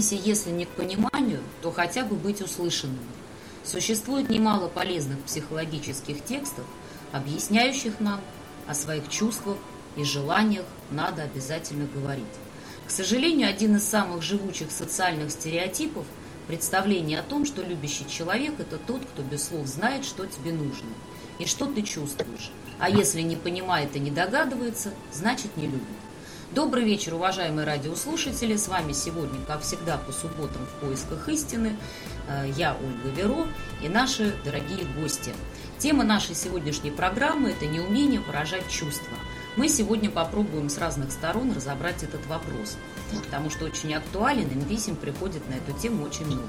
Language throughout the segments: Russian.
Стремимся, если не к пониманию, то хотя бы быть услышанными. Существует немало полезных психологических текстов, объясняющих нам о своих чувствах и желаниях надо обязательно говорить. К сожалению, один из самых живучих социальных стереотипов – представление о том, что любящий человек – это тот, кто без слов знает, что тебе нужно и что ты чувствуешь. А если не понимает и не догадывается, значит не любит. Добрый вечер, уважаемые радиослушатели. С вами сегодня, как всегда, по субботам в поисках истины. Э, я Ольга Веро и наши дорогие гости. Тема нашей сегодняшней программы – это неумение выражать чувства. Мы сегодня попробуем с разных сторон разобрать этот вопрос, потому что очень актуален, и писем приходит на эту тему очень много.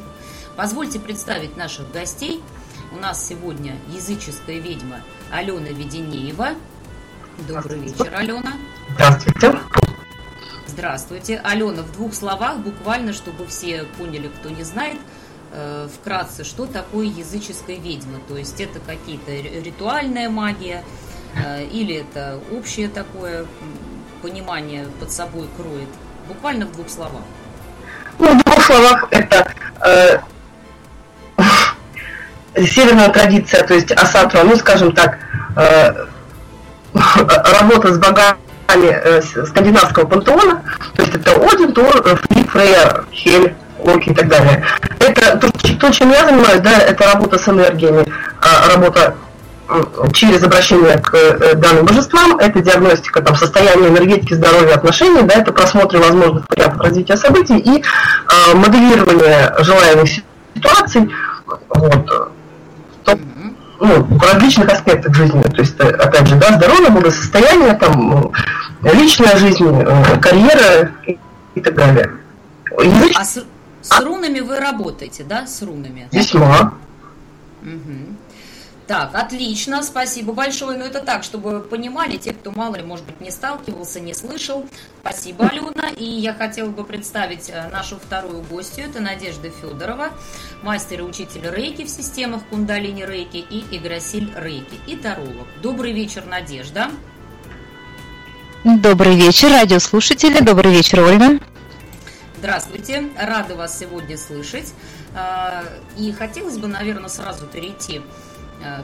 Позвольте представить наших гостей. У нас сегодня языческая ведьма Алена Веденеева. Добрый вечер, Алена. Здравствуйте. Здравствуйте. Алена, в двух словах, буквально, чтобы все поняли, кто не знает, э, вкратце, что такое языческая ведьма? То есть это какие-то ритуальная магия э, или это общее такое понимание под собой кроет? Буквально в двух словах. Ну, в двух словах это э, северная традиция, то есть асатра, ну, скажем так, э, работа с богами скандинавского пантеона, то есть это Один, Тор, Флип, Фрейя, Хель, Локи и так далее. Это то, то, чем я занимаюсь, да, это работа с энергиями, а работа через обращение к э, данным божествам, это диагностика там, состояния энергетики, здоровья, отношений, да, это просмотр возможных вариантов развития событий и э, моделирование желаемых ситуаций. Вот ну, в различных аспектах жизни. То есть, э, опять же, да, здоровье, благосостояние, там, личная жизнь, э, карьера и, и так далее. Язык... А с, с рунами вы работаете, да, с рунами? Весьма. Угу. Так, отлично, спасибо большое. Но ну, это так, чтобы понимали те, кто мало ли, может быть, не сталкивался, не слышал. Спасибо, Алена. И я хотела бы представить э, нашу вторую гостью. Это Надежда Федорова, мастер и учитель рейки в системах кундалини рейки и игросиль рейки и таролог. Добрый вечер, Надежда. Добрый вечер, радиослушатели. Добрый вечер, Ольга. Здравствуйте, рада вас сегодня слышать. А, и хотелось бы, наверное, сразу перейти Э,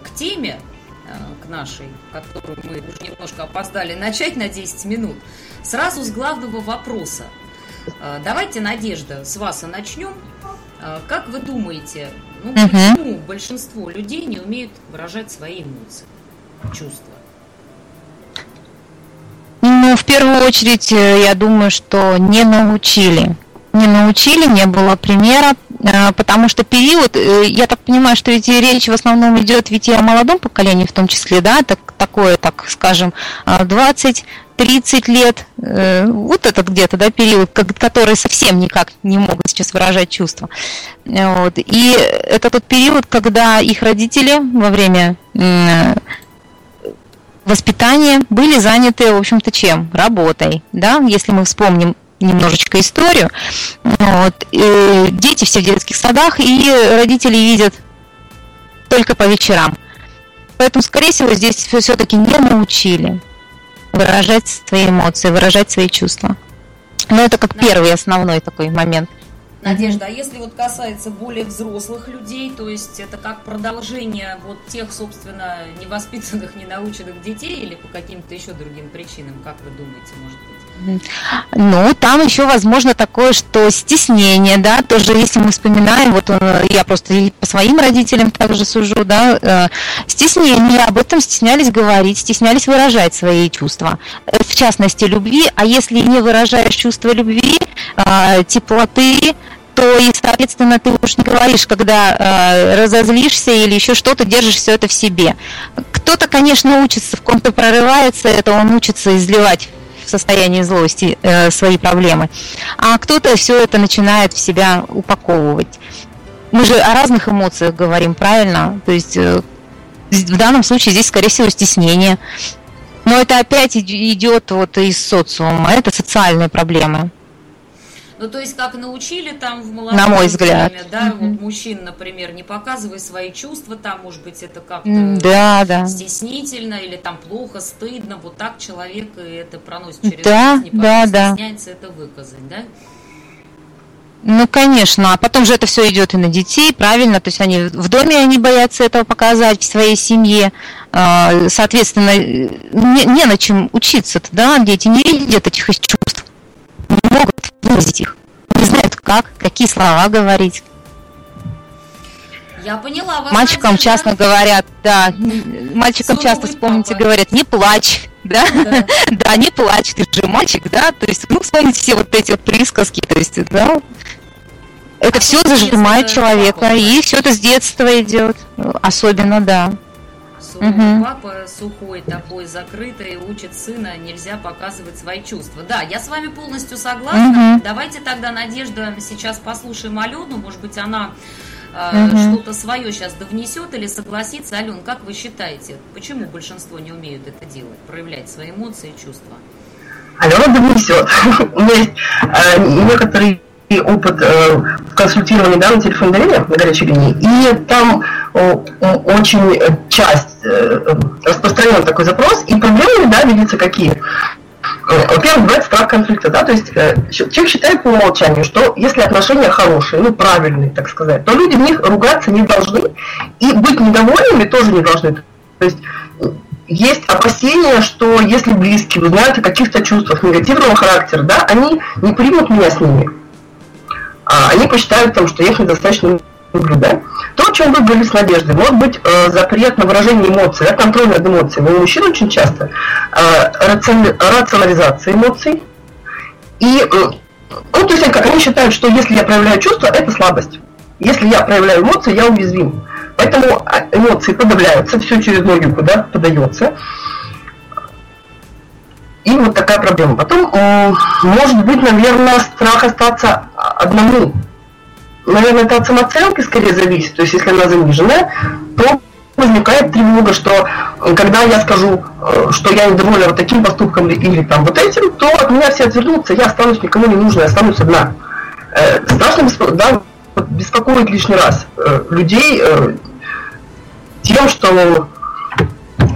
к теме, э, к нашей, которую мы уже немножко опоздали начать на 10 минут, сразу с главного вопроса. Э, давайте, Надежда, с вас и начнем. Как вы думаете, ну, почему угу. большинство людей не умеют выражать свои эмоции, чувства? Ну, в первую очередь, я думаю, что не научили. Не научили, не было примера, потому что период, э, я так понимаю, что ведь речь в основном идет ведь и о молодом поколении в том числе, да, так, такое, так скажем, 20 а, 30 лет, э, вот этот где-то, да, период, который совсем никак не могут сейчас выражать чувства. Вот. И это тот период, когда их родители во время воспитания были заняты, в общем-то, чем? Работой, да, если мы вспомним немножечко историю. Вот. И дети все в детских садах, и родители видят только по вечерам. Поэтому, скорее всего, здесь все-таки не научили выражать свои эмоции, выражать свои чувства. Но это как первый основной такой момент. Надежда, а если вот касается более взрослых людей, то есть это как продолжение вот тех, собственно, невоспитанных, ненаученных детей или по каким-то еще другим причинам, как вы думаете, может быть? Ну, там еще возможно такое, что стеснение, да, тоже если мы вспоминаем, вот он, я просто по своим родителям также сужу, да, э, стеснение, об этом стеснялись говорить, стеснялись выражать свои чувства, э, в частности, любви, а если не выражаешь чувство любви, э, теплоты, то и, соответственно, ты уж не говоришь, когда э, разозлишься или еще что-то, держишь все это в себе. Кто-то, конечно, учится, в ком-то прорывается, это он учится изливать в состоянии злости э, свои проблемы, а кто-то все это начинает в себя упаковывать. Мы же о разных эмоциях говорим, правильно? То есть э, в данном случае здесь, скорее всего, стеснение. Но это опять идет вот из социума, это социальные проблемы. Ну, то есть, как научили там в молодом На мой взгляд. Время, да, mm-hmm. вот мужчин, например, не показывай свои чувства, там, может быть, это как-то да, да. стеснительно или там плохо, стыдно, вот так человек это проносит через да, жизнь, да, да. стесняется это выказать, да? Ну, конечно, а потом же это все идет и на детей, правильно, то есть они в доме они боятся этого показать в своей семье, а, соответственно, не, не на чем учиться, да, дети не видят этих чувств, могут выразить их, не знают как, какие слова говорить. Я поняла. Вас мальчикам надежда... часто говорят, да, мальчикам Суровый часто, вспомните, папа. говорят, не плачь, да? да, да, не плачь, ты же мальчик, да, то есть, ну, вспомните все вот эти вот присказки, то есть, да, это а все зажимает человека, папа, и все это с детства идет, особенно, да. Угу. Папа сухой такой, закрытый, учит сына, нельзя показывать свои чувства. Да, я с вами полностью согласна. Угу. Давайте тогда, Надежда, сейчас послушаем Алену, может быть, она э, угу. что-то свое сейчас довнесет или согласится. Ален, как вы считаете, почему большинство не умеют это делать, проявлять свои эмоции и чувства? Алена довнесет. У меня есть э, некоторые опыт э, консультирования да, на телефон доверия на горячей линии, и там э, очень часть э, распространен такой запрос, и проблемы, да, видится какие. Э, во-первых, бывает страх конфликта, да, то есть э, человек считает по умолчанию, что если отношения хорошие, ну, правильные, так сказать, то люди в них ругаться не должны, и быть недовольными тоже не должны. То есть есть опасения, что если близкие узнают о каких-то чувствах негативного характера, да, они не примут меня с ними они посчитают, там, что я их недостаточно люблю, да? То, о чем вы говорили с Надеждой, может быть э, запрет на выражение эмоций, да, контроль над эмоциями. У мужчин очень часто э, рацион, рационализация эмоций. И, э, ну, то есть, как они считают, что если я проявляю чувства, это слабость. Если я проявляю эмоции, я уязвим. Поэтому а, эмоции подавляются, все через логику, да, подается. И вот такая проблема. Потом, может быть, наверное, страх остаться одному. Наверное, это от самооценки скорее зависит. То есть, если она заниженная, то возникает тревога, что когда я скажу, э, что я недовольна вот таким поступком или там вот этим, то от меня все отвернутся, я останусь никому не нужной, останусь одна. Э, страшно да, беспокоить лишний раз э, людей тем, что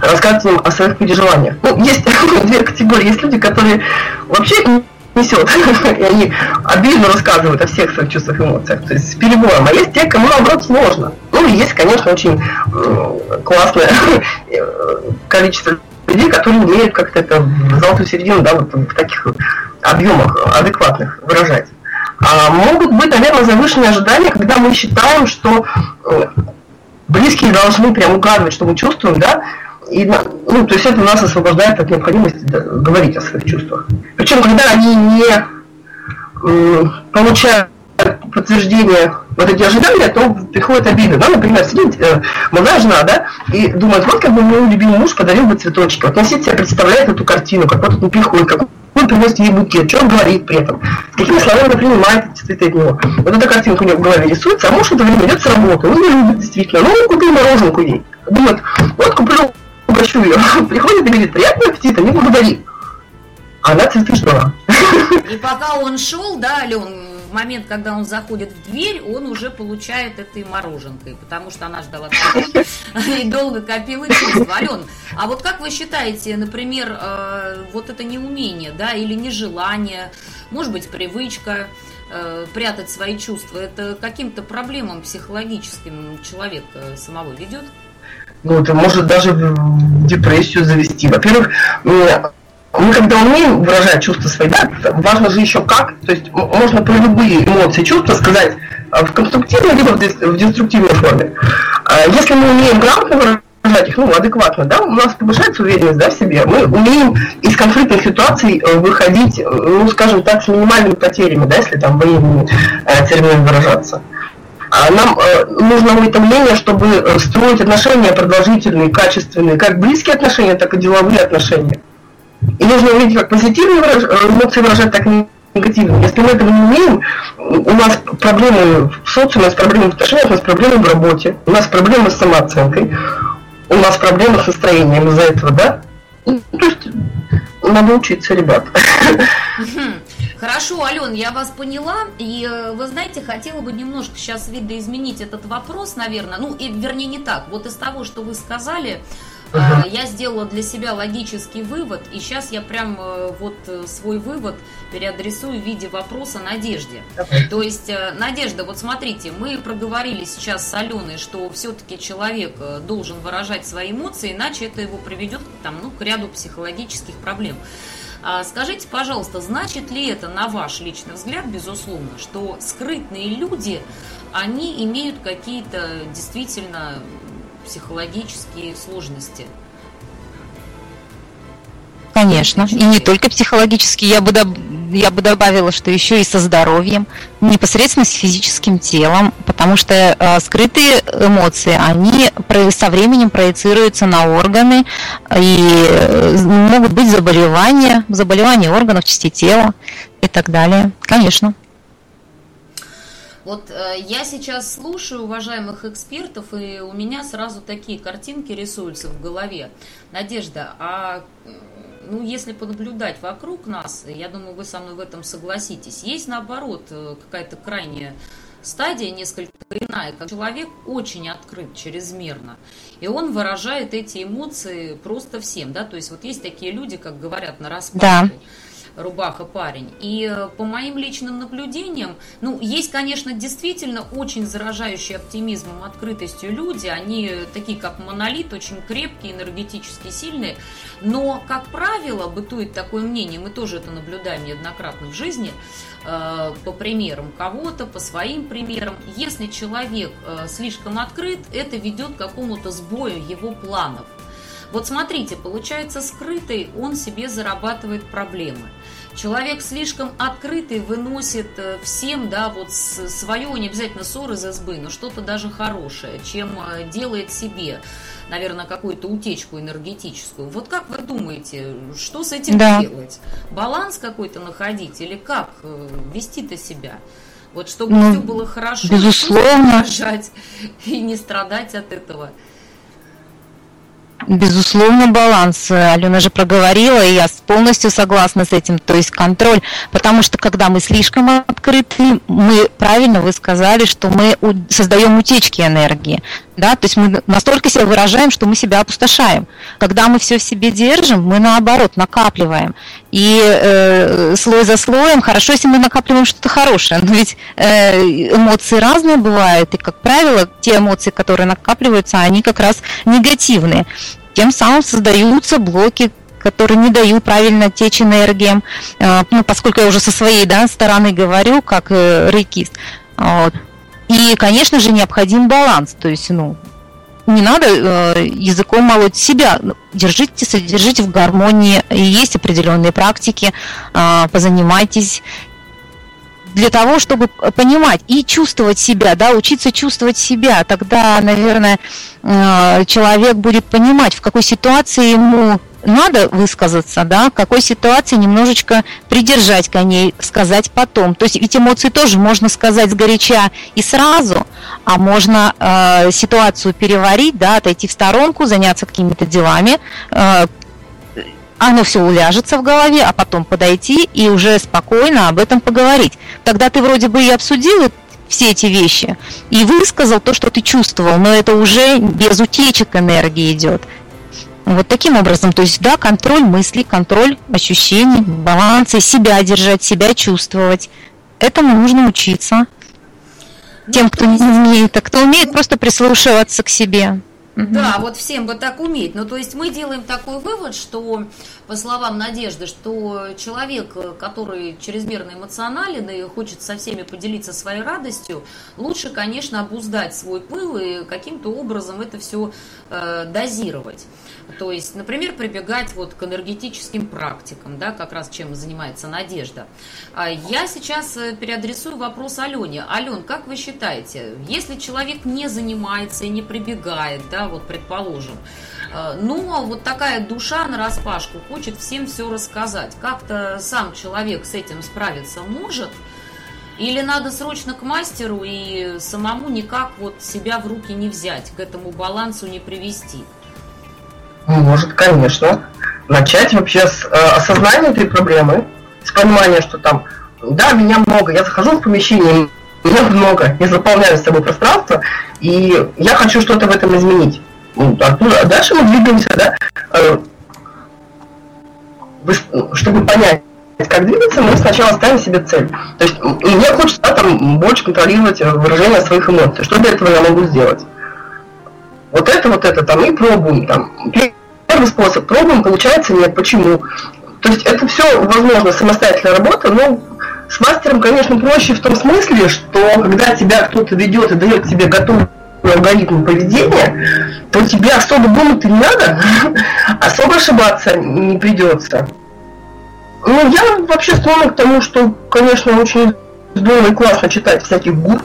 рассказывать им о своих переживаниях. Ну, есть две категории. Есть люди, которые вообще несет, и они обильно рассказывают о всех своих чувствах и эмоциях, то есть с перебоем. А есть те, кому наоборот сложно. Ну и есть, конечно, очень классное количество людей, которые умеют как-то это в золотую середину, да, вот в таких объемах адекватных выражать. А могут быть, наверное, завышенные ожидания, когда мы считаем, что э, близкие должны прям угадывать, что мы чувствуем, да, и, ну, то есть это нас освобождает от необходимости говорить о своих чувствах. Причем, когда они не э, получают подтверждение вот эти ожидания, то приходит обида. Да? Например, сидит э, молодая жена, да, и думает, вот как бы мой любимый муж подарил бы цветочки. Вот носит себе представляет эту картину, как вот он приходит, как он приносит ей букет, что он говорит при этом, с какими словами он принимает эти цветы от него. Вот эта картинка у него в голове рисуется, а муж в это время идет с работы, он не любит действительно, ну он купил мороженку ей. Думает, вот купил угощу ее. Приходит и говорит, приятного аппетита, не благодари. Она ждала. И пока он шел, да, Ален, в момент, когда он заходит в дверь, он уже получает этой мороженкой, потому что она ждала и долго копила чувства. Ален, а вот как вы считаете, например, э, вот это неумение, да, или нежелание, может быть, привычка, э, прятать свои чувства, это каким-то проблемам психологическим человека самого ведет? ну, это может даже в депрессию завести. Во-первых, мы когда умеем выражать чувства свои, да, важно же еще как, то есть можно про любые эмоции, чувства сказать а, в конструктивной, либо в деструктивной форме. А если мы умеем грамотно выражать их, ну, адекватно, да, у нас повышается уверенность, да, в себе, мы умеем из конфликтных ситуаций э, выходить, э, ну, скажем так, с минимальными потерями, да, если там военными э, терминами выражаться. А нам э, нужно уведомление, чтобы э, строить отношения продолжительные, качественные, как близкие отношения, так и деловые отношения. И нужно уметь как позитивные выраж... эмоции выражать, так и негативные. Если мы этого не умеем, у нас проблемы в социуме, у нас проблемы в отношениях, у нас проблемы в работе, у нас проблемы с самооценкой, у нас проблемы с настроением из-за этого, да? Ну, то есть надо учиться, ребят. Хорошо, Ален, я вас поняла. И э, вы знаете, хотела бы немножко сейчас видоизменить этот вопрос, наверное. Ну, и вернее не так. Вот из того, что вы сказали, Uh-huh. Я сделала для себя логический вывод, и сейчас я прям э, вот э, свой вывод переадресую в виде вопроса Надежде. То есть, Надежда, вот смотрите, мы проговорили сейчас с Аленой, что все-таки человек должен выражать свои эмоции, иначе это его приведет там, ну, к ряду психологических проблем. А скажите, пожалуйста, значит ли это, на ваш личный взгляд, безусловно, что скрытные люди, они имеют какие-то действительно психологические сложности? Конечно, и не только психологически, я бы, я бы добавила, что еще и со здоровьем, непосредственно с физическим телом, потому что э, скрытые эмоции, они со временем проецируются на органы, и э, могут быть заболевания, заболевания органов, частей тела и так далее. Конечно. Вот э, я сейчас слушаю уважаемых экспертов, и у меня сразу такие картинки рисуются в голове. Надежда, а ну, если понаблюдать вокруг нас, я думаю, вы со мной в этом согласитесь, есть наоборот э, какая-то крайняя стадия несколько иная, как человек очень открыт чрезмерно, и он выражает эти эмоции просто всем, да, то есть вот есть такие люди, как говорят, на распашку. Да рубаха парень. И э, по моим личным наблюдениям, ну, есть, конечно, действительно очень заражающие оптимизмом, открытостью люди. Они такие, как монолит, очень крепкие, энергетически сильные. Но, как правило, бытует такое мнение, мы тоже это наблюдаем неоднократно в жизни, э, по примерам кого-то, по своим примерам. Если человек э, слишком открыт, это ведет к какому-то сбою его планов. Вот смотрите, получается скрытый, он себе зарабатывает проблемы. Человек слишком открытый выносит э, всем, да, вот свое, не обязательно ссор из избы, но что-то даже хорошее, чем э, делает себе, наверное, какую-то утечку энергетическую. Вот как вы думаете, что с этим да. делать? Баланс какой-то находить или как э, вести-то себя? Вот чтобы ну, все было хорошо, безусловно, и не страдать от этого. Безусловно, баланс. Алена же проговорила, и я полностью согласна с этим. То есть контроль, потому что когда мы слишком открыты, мы, правильно вы сказали, что мы создаем утечки энергии. Да? То есть мы настолько себя выражаем, что мы себя опустошаем. Когда мы все в себе держим, мы наоборот накапливаем. И э, слой за слоем, хорошо, если мы накапливаем что-то хорошее, но ведь э, эмоции разные бывают, и, как правило, те эмоции, которые накапливаются, они как раз негативные. Тем самым создаются блоки которые не дают правильно течь энергиям, э, ну, поскольку я уже со своей да, стороны говорю, как э, рейкист. Вот. И, конечно же, необходим баланс, то есть, ну, не надо э, языком молоть себя. Ну, держите, содержите в гармонии. И есть определенные практики, э, позанимайтесь для того, чтобы понимать и чувствовать себя, да, учиться чувствовать себя, тогда, наверное, э, человек будет понимать, в какой ситуации ему надо высказаться, да, в какой ситуации немножечко придержать коней, сказать потом. То есть ведь эмоции тоже можно сказать сгоряча и сразу, а можно э, ситуацию переварить, да, отойти в сторонку, заняться какими-то делами, э, оно все уляжется в голове, а потом подойти и уже спокойно об этом поговорить. Тогда ты вроде бы и обсудил все эти вещи и высказал то, что ты чувствовал, но это уже без утечек энергии идет. Вот таким образом, то есть, да, контроль мыслей, контроль ощущений, баланса, себя держать, себя чувствовать. Этому нужно учиться. Тем, кто не умеет, а кто умеет просто прислушиваться к себе. Да, вот всем бы так уметь. Ну, то есть мы делаем такой вывод, что, по словам Надежды, что человек, который чрезмерно эмоционален и хочет со всеми поделиться своей радостью, лучше, конечно, обуздать свой пыл и каким-то образом это все э, дозировать. То есть, например, прибегать вот к энергетическим практикам, да, как раз чем занимается Надежда. А я сейчас э, переадресую вопрос Алене. Ален, как вы считаете, если человек не занимается и не прибегает, да, вот предположим, Э, ну, а вот такая душа на распашку хочет всем все рассказать. Как-то сам человек с этим справиться может, или надо срочно к мастеру и самому никак вот себя в руки не взять, к этому балансу не привести? Может, конечно. Начать вообще с э, осознания этой проблемы, с понимания, что там, да, меня много, я захожу в помещение, меня много, я заполняю с собой пространство, и я хочу что-то в этом изменить. Ну, оттуда, а дальше мы двигаемся, да, э, чтобы понять, как двигаться, мы сначала ставим себе цель. То есть мне хочется там, больше контролировать выражение своих эмоций. Что для этого я могу сделать? Вот это, вот это, там, и пробуем. Там. Первый способ, пробуем, получается нет. Почему? То есть это все возможно, самостоятельная работа, но с мастером, конечно, проще в том смысле, что когда тебя кто-то ведет и дает тебе готовый алгоритм поведения, то тебе особо думать не надо, особо ошибаться не придется. Ну, я вообще склонна к тому, что, конечно, очень здорово и классно читать всяких гур,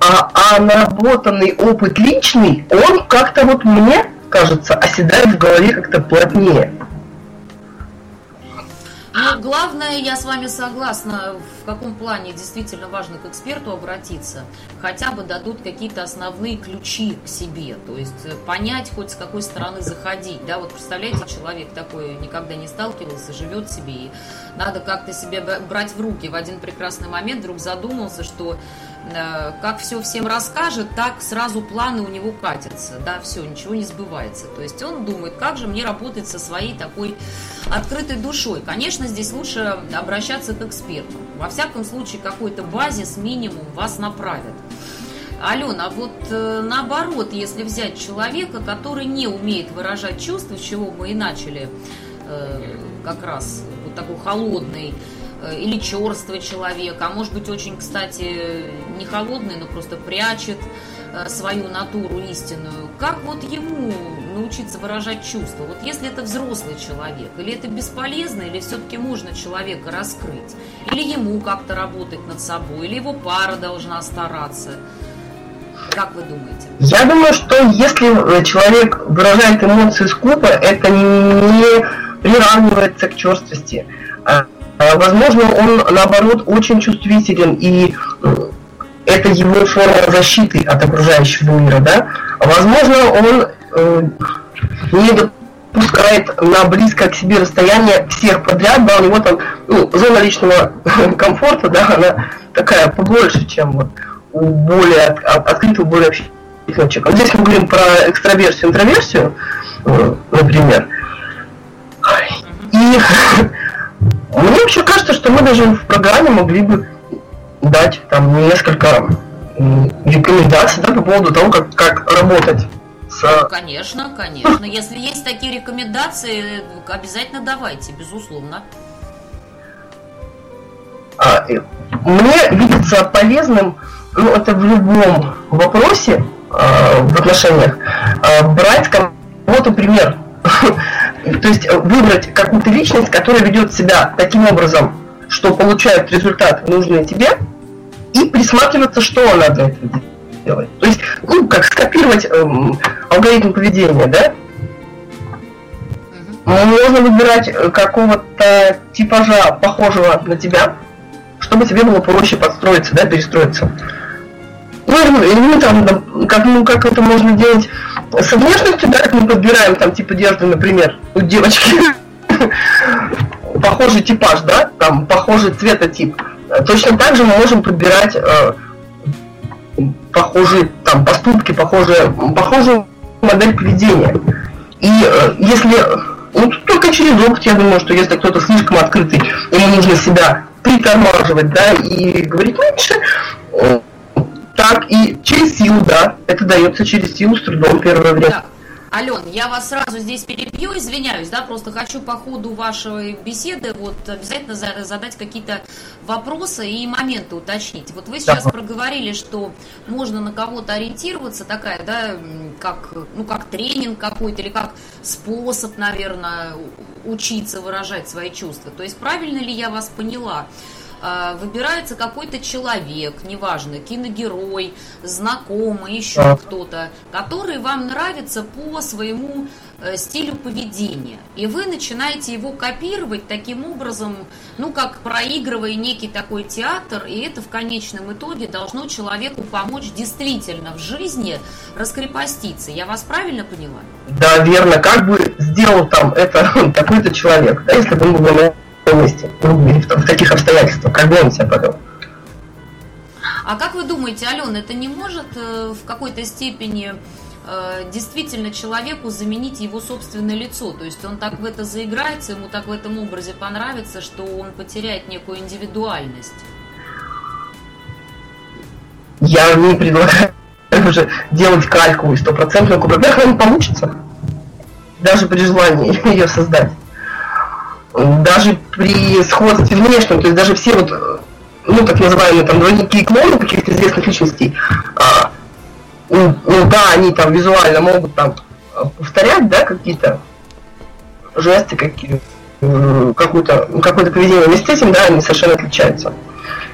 а, а наработанный опыт личный, он как-то вот мне кажется оседает в голове как-то плотнее. Но главное, я с вами согласна, в каком плане действительно важно к эксперту обратиться. Хотя бы дадут какие-то основные ключи к себе. То есть э, понять, хоть с какой стороны заходить. Да, вот представляете, человек такой никогда не сталкивался, живет себе, и надо как-то себе брать в руки. В один прекрасный момент вдруг задумался, что как все всем расскажет, так сразу планы у него катятся, да, все, ничего не сбывается. То есть он думает, как же мне работать со своей такой открытой душой. Конечно, здесь лучше обращаться к эксперту. Во всяком случае, какой-то базис, минимум вас направят. Алена, а вот э, наоборот, если взять человека, который не умеет выражать чувства, с чего мы и начали, э, как раз вот такой холодный Э, или черствый человек, а может быть очень, кстати, не холодный, но просто прячет э, свою натуру истинную. Как вот ему научиться выражать чувства? Вот если это взрослый человек, или это бесполезно, или все-таки можно человека раскрыть? Или ему как-то работать над собой, или его пара должна стараться? Как вы думаете? Я думаю, что если э, человек выражает эмоции скупо, это не приравнивается к черствости. А возможно, он, наоборот, очень чувствителен, и э, это его форма защиты от окружающего мира, да. Возможно, он э, не допускает на близкое к себе расстояние всех подряд, да, у него там ну, зона личного комфорта, да, она такая побольше, чем вот у более от, открытого, более общительного человека. Здесь мы говорим про экстраверсию, интроверсию, э, например. И Мне вообще кажется, что мы даже в программе могли бы дать там несколько рекомендаций да, по поводу того, как, как работать с... Ну, конечно, конечно. Если есть такие рекомендации, обязательно давайте, безусловно. А, мне видится полезным, ну, это в любом вопросе э, в отношениях, э, брать кого-то пример. То есть э, выбрать какую-то личность, которая ведет себя таким образом, что получает результат нужный тебе, и присматриваться, что она для этого делает. То есть, ну, как скопировать эм, алгоритм поведения, да? Можно выбирать э, какого-то типажа, похожего на тебя, чтобы тебе было проще подстроиться, да, перестроиться. Ну, там, как, ну, как это можно делать со внешностью, да, мы подбираем там тип одежды, например, у девочки, похожий типаж, да, там похожий цветотип. Точно так же мы можем подбирать э, похожие там поступки, похожие, похожую модель поведения. И э, если ну, только через опыт, я думаю, что если кто-то слишком открытый, ему нужно себя притормаживать, да, и говорить меньше, так и через силу, да. Это дается через силу с трудом первое время. Так. Ален, я вас сразу здесь перебью, извиняюсь, да, просто хочу по ходу вашей беседы вот обязательно задать какие-то вопросы и моменты уточнить. Вот вы сейчас да. проговорили, что можно на кого-то ориентироваться, такая, да, как, ну, как тренинг какой-то или как способ, наверное, учиться выражать свои чувства. То есть правильно ли я вас поняла? А, выбирается какой-то человек, неважно, киногерой, знакомый, еще кто-то, который вам нравится по своему э, стилю поведения. И вы начинаете его копировать таким образом, ну, как проигрывая некий такой театр, и это в конечном итоге должно человеку помочь действительно в жизни раскрепоститься. Я вас правильно поняла? Да, верно. Как бы сделал там это такой-то человек, да, если бы мы были месте, в, в таких обстоятельствах, как бы он себя повел. А как вы думаете, Алена, это не может э, в какой-то степени э, действительно человеку заменить его собственное лицо. То есть он так в это заиграется, ему так в этом образе понравится, что он потеряет некую индивидуальность. Я не предлагаю уже делать кальку и стопроцентную копию. Во-первых, не получится. Даже при желании ее создать даже при сходстве внешнем, то есть даже все вот, ну, так называемые там двойники клоны каких-то известных личностей, а, ну, ну, да, они там визуально могут там повторять, да, какие-то жесты, какие какое-то какое-то поведение, но с этим, да, они совершенно отличаются.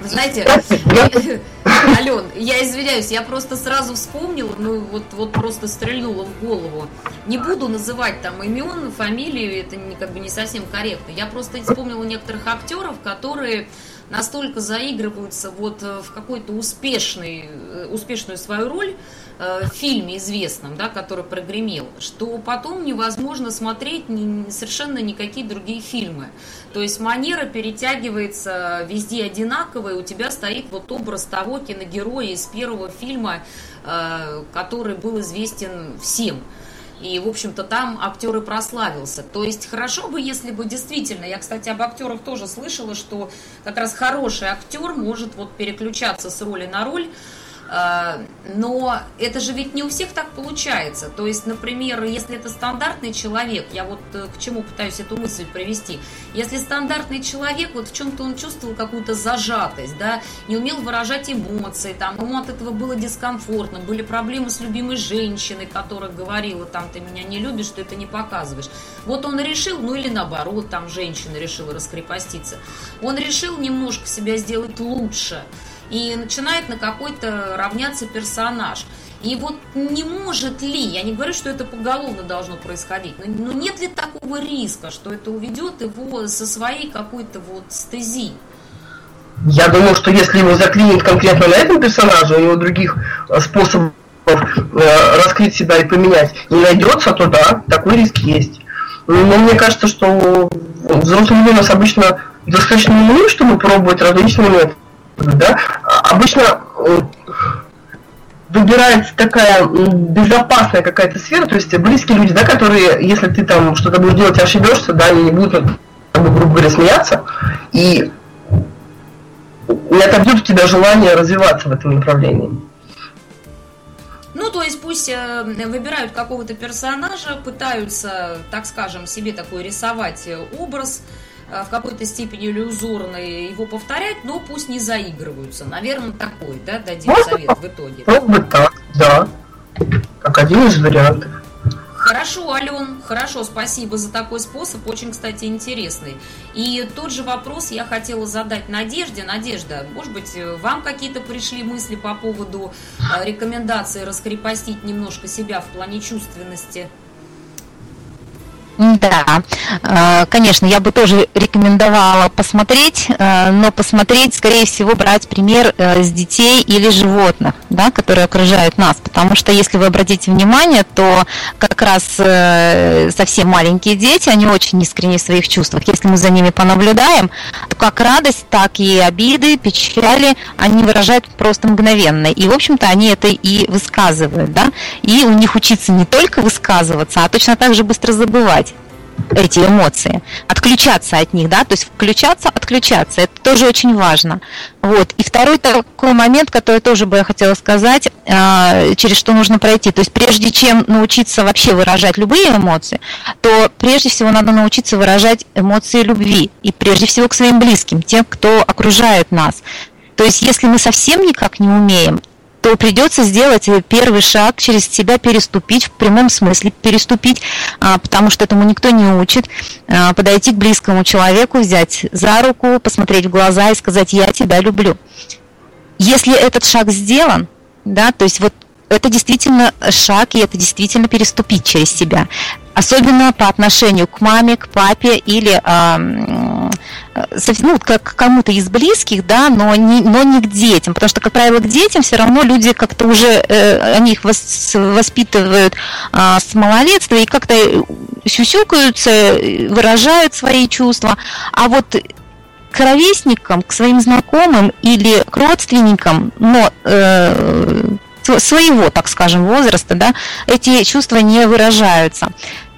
Вы знаете, Ален, я извиняюсь, я просто сразу вспомнила, ну вот, вот просто стрельнула в голову. Не буду называть там имен, фамилию, это не, как бы не совсем корректно. Я просто вспомнила некоторых актеров, которые настолько заигрываются вот в какой-то успешный, э, успешную свою роль, Э, фильме известном, да, который прогремел, что потом невозможно смотреть ни, совершенно никакие другие фильмы. То есть манера перетягивается везде одинаковая, у тебя стоит вот образ того киногероя из первого фильма, э, который был известен всем. И, в общем-то, там актер и прославился. То есть хорошо бы, если бы действительно, я, кстати, об актерах тоже слышала, что как раз хороший актер может вот переключаться с роли на роль, но это же ведь не у всех так получается. То есть, например, если это стандартный человек, я вот э, к чему пытаюсь эту мысль привести, если стандартный человек, вот в чем-то он чувствовал какую-то зажатость, да, не умел выражать эмоции, там, ему от этого было дискомфортно, были проблемы с любимой женщиной, которая говорила, там, ты меня не любишь, ты это не показываешь. Вот он решил, ну или наоборот, там, женщина решила раскрепоститься, он решил немножко себя сделать лучше, и начинает на какой-то равняться персонаж. И вот не может ли, я не говорю, что это поголовно должно происходить, но, но нет ли такого риска, что это уведет его со своей какой-то вот стези? Я думаю, что если его заклинит конкретно на этом персонаже, у него других э, способов э, раскрыть себя и поменять не найдется, то да, такой риск есть. Но мне кажется, что взрослые люди у нас обычно достаточно умны, чтобы пробовать различные методы да, обычно э, выбирается такая безопасная какая-то сфера, то есть близкие люди, да, которые, если ты там что-то будешь делать, ошибешься, да, не будут, грубо говоря, смеяться, и не отобьют у тебя желание развиваться в этом направлении. Ну, то есть пусть э, выбирают какого-то персонажа, пытаются, так скажем, себе такой рисовать образ, Э, в какой-то степени иллюзорный его повторять, но пусть не заигрываются. Наверное, такой, да, дадим совет в итоге. Пробовать так, да. Как один из вариантов. Хорошо, Ален, хорошо, спасибо за такой способ, очень, кстати, интересный. И тот же вопрос я хотела задать Надежде. Надежда, может быть, вам какие-то пришли мысли по поводу э, рекомендации раскрепостить немножко себя в плане чувственности? Да, э, конечно, я бы тоже рекомендовала посмотреть, э, но посмотреть, скорее всего, брать пример э, с детей или животных, да, которые окружают нас, потому что если вы обратите внимание, то как раз совсем маленькие дети, они очень искренне в своих чувствах. Если мы за ними понаблюдаем, то как радость, так и обиды, печали они выражают просто мгновенно. И, в общем-то, они это и высказывают, да, и у них учиться не только высказываться, а точно так же быстро забывать эти эмоции, отключаться от них, да, то есть включаться, отключаться, это тоже очень важно. Вот. И второй такой момент, который тоже бы я хотела сказать, а, через что нужно пройти, то есть прежде чем научиться вообще выражать любые эмоции, то прежде всего надо научиться выражать эмоции любви, и прежде всего к своим близким, тем, кто окружает нас. То есть если мы совсем никак не умеем, то придется сделать первый шаг, через себя переступить, в прямом смысле переступить, а, потому что этому никто не учит, а, подойти к близкому человеку, взять за руку, посмотреть в глаза и сказать «я тебя люблю». Если этот шаг сделан, да, то есть вот это действительно шаг, и это действительно переступить через себя. Особенно по отношению к маме, к папе или э, ну, как кому-то из близких, да, но не, но не к детям. Потому что, как правило, к детям все равно люди как-то уже, э, они их вос, воспитывают э, с малолетства и как-то сюсюкаются, выражают свои чувства. А вот к ровесникам, к своим знакомым или к родственникам, но э, своего, так скажем, возраста, да, эти чувства не выражаются.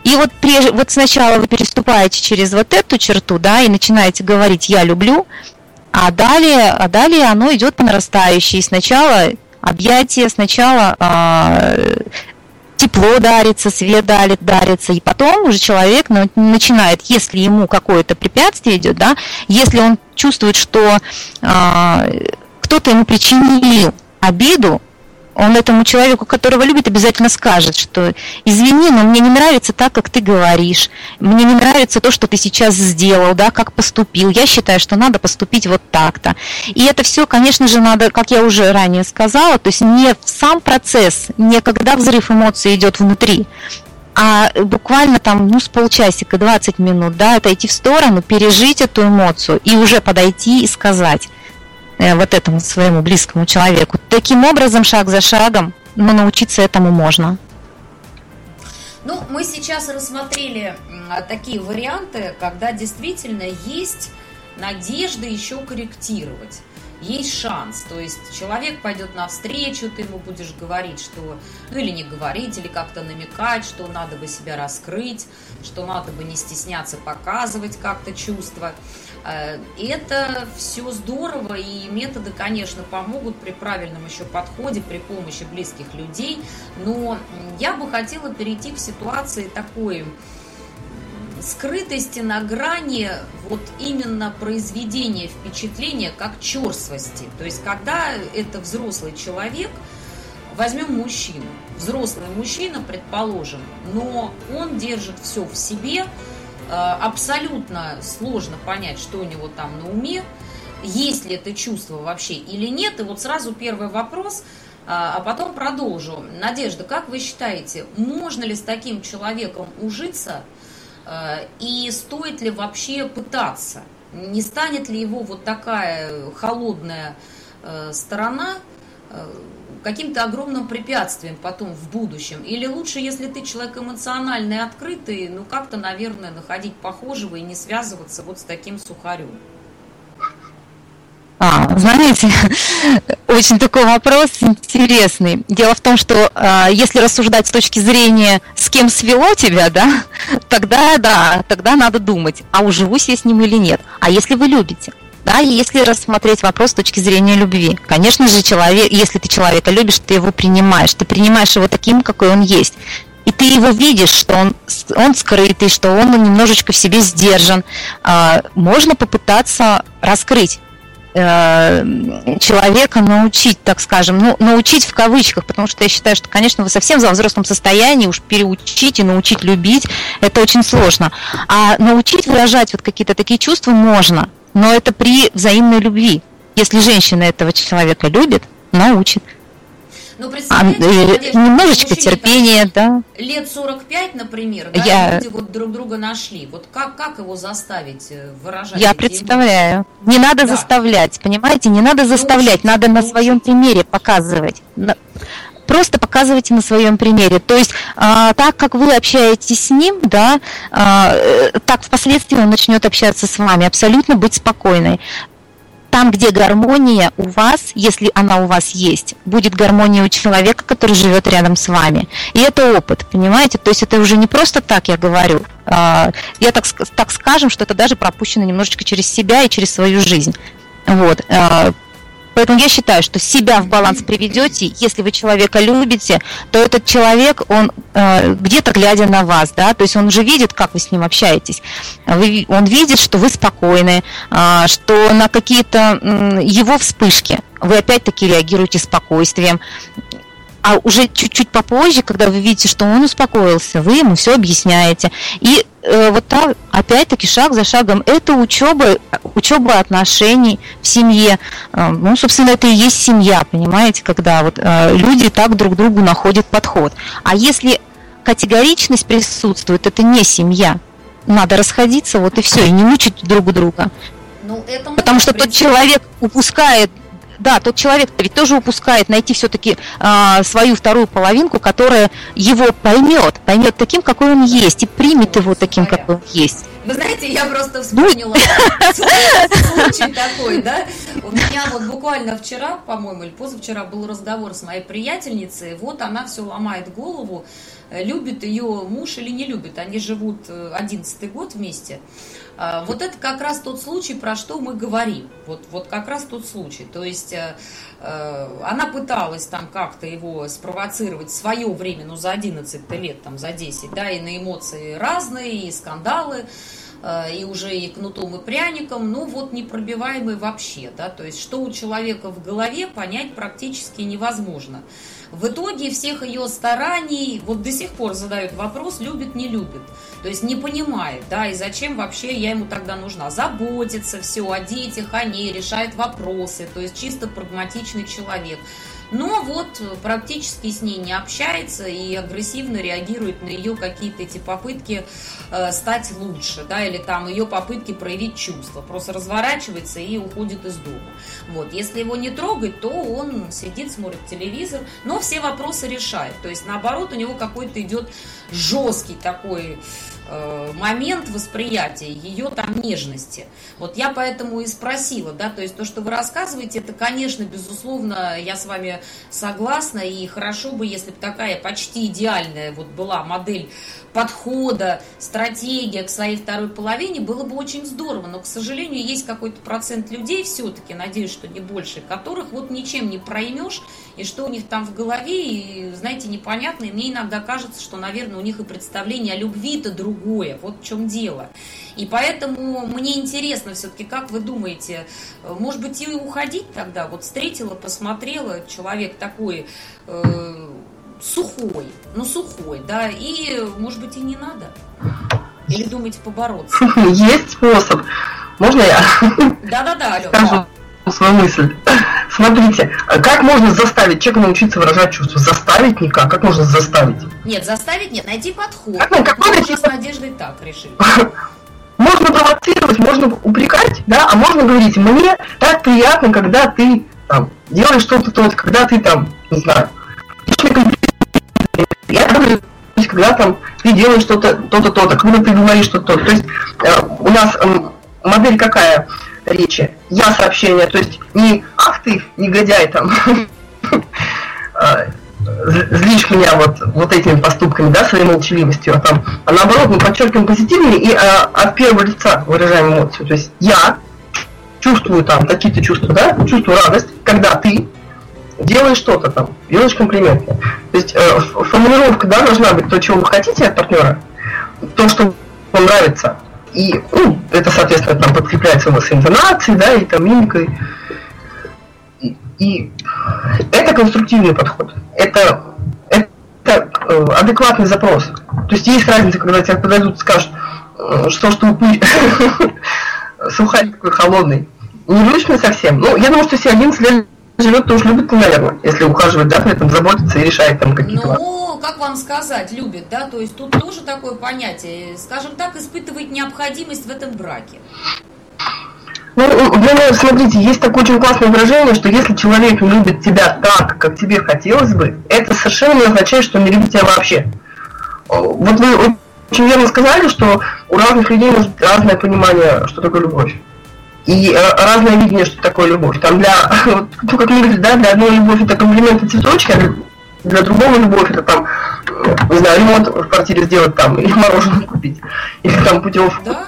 И вот, прежде, вот сначала вы переступаете через вот эту черту, да, и начинаете говорить «я люблю», а далее, а далее оно идет по нарастающей. Сначала объятия, сначала э, тепло дарится, свет дарит, дарится, и потом уже человек начинает, если ему какое-то препятствие идет, да, если он чувствует, что э, кто-то ему причинил обиду, он этому человеку, которого любит, обязательно скажет, что извини, но мне не нравится так, как ты говоришь, мне не нравится то, что ты сейчас сделал, да, как поступил. Я считаю, что надо поступить вот так-то. И это все, конечно же, надо, как я уже ранее сказала, то есть не сам процесс, не когда взрыв эмоций идет внутри, а буквально там, ну, с полчасика, 20 минут, да, отойти в сторону, пережить эту эмоцию и уже подойти и сказать – вот этому своему близкому человеку. Таким образом, шаг за шагом, но научиться этому можно. Ну, мы сейчас рассмотрели такие варианты, когда действительно есть надежда еще корректировать есть шанс. То есть человек пойдет навстречу, ты ему будешь говорить, что, ну или не говорить, или как-то намекать, что надо бы себя раскрыть, что надо бы не стесняться показывать как-то чувства. Э, это все здорово, и методы, конечно, помогут при правильном еще подходе, при помощи близких людей. Но я бы хотела перейти к ситуации такой скрытости на грани вот именно произведения впечатления как черствости. То есть, когда это взрослый человек, возьмем мужчину, взрослый мужчина, предположим, но он держит все в себе, абсолютно сложно понять, что у него там на уме, есть ли это чувство вообще или нет. И вот сразу первый вопрос, э, а потом продолжу. Надежда, как вы считаете, можно ли с таким человеком ужиться – Э, и стоит ли вообще пытаться? Не станет ли его вот такая холодная э, сторона э, каким-то огромным препятствием потом в будущем? Или лучше, если ты человек эмоциональный, открытый, ну как-то, наверное, находить похожего и не связываться вот с таким сухарем? А, знаете, очень такой вопрос интересный. Дело в том, что э, если рассуждать с точки зрения, с кем свело тебя, да, тогда да, тогда надо думать, а уживусь я с ним или нет. А если вы любите? Да, если рассмотреть вопрос с точки зрения любви, конечно же, человек, если ты человека любишь, ты его принимаешь, ты принимаешь его таким, какой он есть. И ты его видишь, что он, он скрытый, что он немножечко в себе сдержан. А, можно попытаться раскрыть Э, человека научить, так скажем, ну, научить в кавычках, потому что я считаю, что, конечно, вы совсем во взрослом состоянии уж переучить и научить любить, это очень сложно. А научить выражать вот какие-то такие чувства можно, но это при взаимной любви. Если женщина этого человека любит, научит. Ну, представляете, а, Надежда, немножечко терпения, да. Лет 45, например, да, я... люди вот друг друга нашли. Вот как, как его заставить э, выражать? Я представляю. Не надо да. заставлять, понимаете? Не надо заставлять, научить, надо на своем примере показывать просто показывайте на своем примере. То есть, а, так как вы общаетесь с ним, да, а, э, так впоследствии он начнет общаться с вами, абсолютно быть спокойной там, где гармония у вас, если она у вас есть, будет гармония у человека, который живет рядом с вами. И это опыт, понимаете? То есть это уже не просто так я говорю. А, я так, так скажем, что это даже пропущено немножечко через себя и через свою жизнь. Вот. Поэтому я считаю, что себя в баланс приведете, если вы человека любите, то этот человек, он э, где-то глядя на вас, да, то есть он уже видит, как вы с ним общаетесь, вы, он видит, что вы спокойны, э, что на какие-то э, его вспышки вы опять-таки реагируете спокойствием, а уже чуть-чуть попозже, когда вы видите, что он успокоился, вы ему все объясняете. И э, вот так, опять-таки, шаг за шагом, это учеба, учеба отношений в семье. Э, ну, собственно, это и есть семья, понимаете, когда вот э, люди так друг другу находят подход. А если категоричность присутствует, это не семья. Надо расходиться, вот и все, и не мучить друг друга. Ну, это Потому что тот человек упускает да, тот человек ведь тоже упускает найти все-таки а, свою вторую половинку, которая его поймет, поймет таким, какой он есть, и примет его таким, какой он есть. Вы знаете, я просто вспомнила случай такой, да? У меня вот буквально вчера, по-моему, или позавчера был разговор с моей приятельницей, вот она все ломает голову, любит ее муж или не любит. Они живут э, одиннадцатый год вместе. А, вот это как раз тот случай, про что мы говорим. Вот, вот как раз тот случай. То есть э, э, она пыталась там как-то его спровоцировать в свое время, ну за 11 лет, там за 10, да, и на эмоции разные, и скандалы, и уже и кнутом, и пряником, ну вот непробиваемый вообще, да, то есть что у человека в голове понять практически невозможно. В итоге всех ее стараний, вот до сих пор задают вопрос, любит, не любит. То есть не понимает, да, и зачем вообще я ему тогда нужна. Заботиться все о детях, о ней, решает вопросы, то есть чисто прагматичный человек но вот практически с ней не общается и агрессивно реагирует на ее какие-то эти попытки э, стать лучше, да, или там ее попытки проявить чувства, просто разворачивается и уходит из дома. Вот, если его не трогать, то он сидит, смотрит телевизор, но все вопросы решает, то есть наоборот у него какой-то идет жесткий такой Э, момент восприятия ее там нежности. Вот я поэтому и спросила, да, то есть то, что вы рассказываете, это, конечно, безусловно, я с вами согласна, и хорошо бы, если бы такая почти идеальная вот была модель подхода, стратегия к своей второй половине, было бы очень здорово. Но, к сожалению, есть какой-то процент людей все-таки, надеюсь, что не больше, которых вот ничем не проймешь, и что у них там в голове, и, знаете, непонятно. И мне иногда кажется, что, наверное, у них и представление о любви-то другое. Вот в чем дело. И поэтому мне интересно все-таки, как вы думаете, может быть, и уходить тогда? Вот встретила, посмотрела, человек такой... Э, сухой, ну сухой, да, и, может быть, и не надо. Или думаете побороться? Есть способ. Можно я? Да-да-да, Алёна. Скажу свою мысль. Смотрите, как можно заставить человека научиться выражать чувства? Заставить никак. Как можно заставить? Нет, заставить нет, найти подход. Как, как можно с надеждой так решили. Можно провоцировать, можно упрекать, да, а можно говорить, мне так приятно, когда ты там делаешь что-то, то, когда ты там, не знаю, я говорю, когда там ты делаешь что-то, то-то, то-то, когда ты говоришь что-то, то есть э, у нас э, модель какая речи? Я сообщение, то есть не ах ты, негодяй там, э, злишь меня вот, вот этими поступками, да, своей молчаливостью, а там, а наоборот, мы подчеркиваем позитивнее и а, от первого лица выражаем эмоцию. То есть я чувствую там какие-то чувства, да, чувствую радость, когда ты делаешь что-то там, делаешь комплименты. То есть э, формулировка да, должна быть то, чего вы хотите от партнера, то, что вам нравится. И ну, это, соответственно, там подкрепляется у вас интонацией, да, и там мимикой. И, это конструктивный подход. Это, это э, адекватный запрос. То есть есть разница, когда тебя подойдут и скажут, э, что что ты сухарь такой холодный. Не совсем. Ну, я думаю, что все 11 лет живет, то уж любит, наверное, если ухаживает, да, при этом заботится и решает там какие-то Ну, как вам сказать, любит, да, то есть тут тоже такое понятие, скажем так, испытывает необходимость в этом браке. Ну, меня, смотрите, есть такое очень классное выражение, что если человек не любит тебя так, как тебе хотелось бы, это совершенно не означает, что он не любит тебя вообще. Вот вы очень верно сказали, что у разных людей может быть разное понимание, что такое любовь и э, разное видение, что такое любовь. Там для, ну, как мы говорили, да, для одной любовь это комплименты цветочки, а для другого любовь это там, не знаю, ремонт в квартире сделать там, или мороженое купить, или там путевку. Да,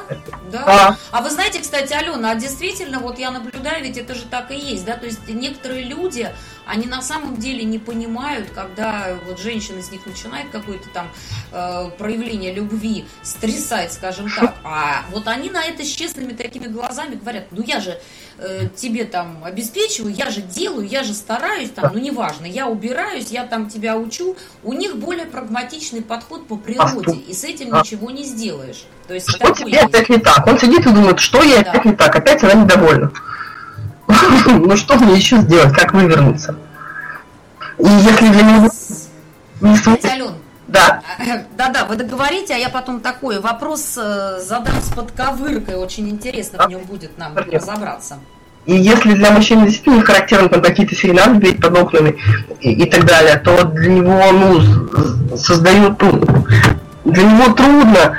Да. А. а вы знаете, кстати, Алена, а действительно, вот я наблюдаю, ведь это же так и есть, да, то есть некоторые люди, они на самом деле не понимают, когда вот женщина с них начинает какое-то там э, проявление любви стрясать, скажем так, а вот они на это с честными такими глазами говорят, ну я же э, тебе там обеспечиваю, я же делаю, я же стараюсь, там, ну неважно, я убираюсь, я там тебя учу, у них более прагматичный подход по природе, и с этим ничего не сделаешь. То есть что тебе опять не так? Он сидит и думает, что я опять не так, опять она недовольна. ну что мне еще сделать, как вывернуться? И если для него... Ален, да. Да-да, вы договорите, а я потом такой вопрос э, задам с подковыркой. Очень интересно в нем будет нам разобраться. И если для мужчин действительно характерны там какие-то серенады бить под окнами и, и так далее, то для него ну, создают, ну, для него трудно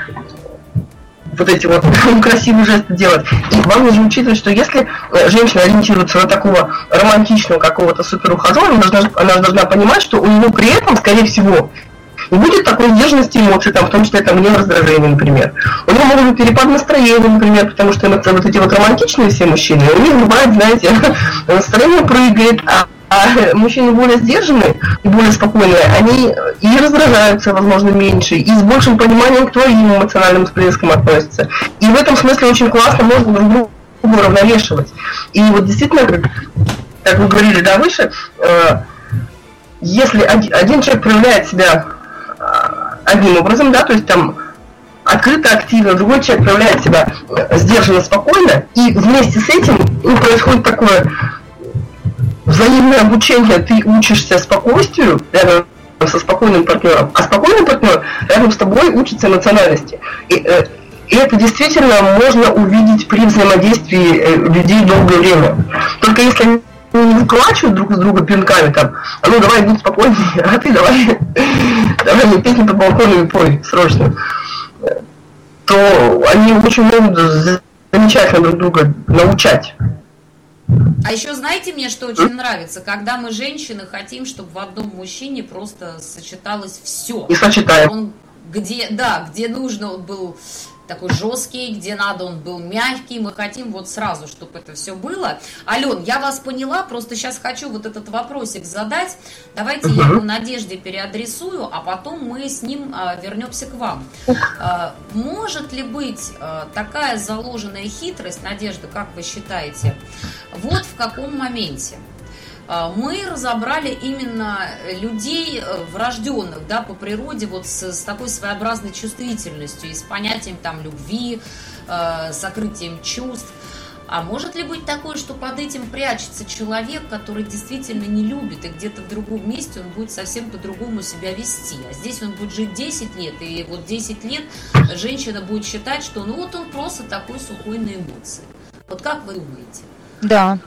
вот эти вот красивые жесты делать. И вам нужно учитывать, что если э, женщина ориентируется на такого романтичного какого-то суперухажера, она должна, она должна понимать, что у него при этом, скорее всего, не будет такой сдержанности эмоций, там, в том числе там, не раздражение, например. У него могут быть перепад настроения, например, потому что вот эти вот романтичные все мужчины, у них бывает, знаете, настроение прыгает, а а мужчины более сдержанные и более спокойные, они и раздражаются, возможно, меньше, и с большим пониманием к твоим эмоциональным всплескам относятся. И в этом смысле очень классно можно друг друга уравновешивать. И вот действительно, как, вы говорили да, выше, э, если один, человек проявляет себя одним образом, да, то есть там открыто, активно, другой человек проявляет себя сдержанно, спокойно, и вместе с этим ну, происходит такое взаимное обучение, ты учишься спокойствию рядом со спокойным партнером, а спокойный партнер рядом с тобой учится эмоциональности. И, э, и это действительно можно увидеть при взаимодействии э, людей долгое время. Только если они не выколачивают друг с друга пинками там, а ну давай будь спокойнее, а ты давай, давай мне песни по балкону и пой срочно, то они очень могут замечательно друг друга научать. А еще знаете мне, что очень нравится? Когда мы, женщины, хотим, чтобы в одном мужчине просто сочеталось все. И сочетаем. Он где, да, где нужно, он был такой жесткий, где надо, он был мягкий. Мы хотим вот сразу, чтобы это все было. Ален, я вас поняла, просто сейчас хочу вот этот вопросик задать. Давайте я его Надежде переадресую, а потом мы с ним а, вернемся к вам. А, может ли быть а, такая заложенная хитрость, Надежда, как вы считаете, вот в каком моменте? А, мы разобрали именно людей э, врожденных, да, по природе, вот с, с такой своеобразной чувствительностью и с понятием там любви, э, сокрытием чувств. А может ли быть такое, что под этим прячется человек, который действительно не любит, и где-то в другом месте он будет совсем по-другому себя вести? А здесь он будет жить 10 лет, и вот 10 лет женщина будет считать, что ну вот он просто такой сухой на эмоции. Вот как вы думаете? Да,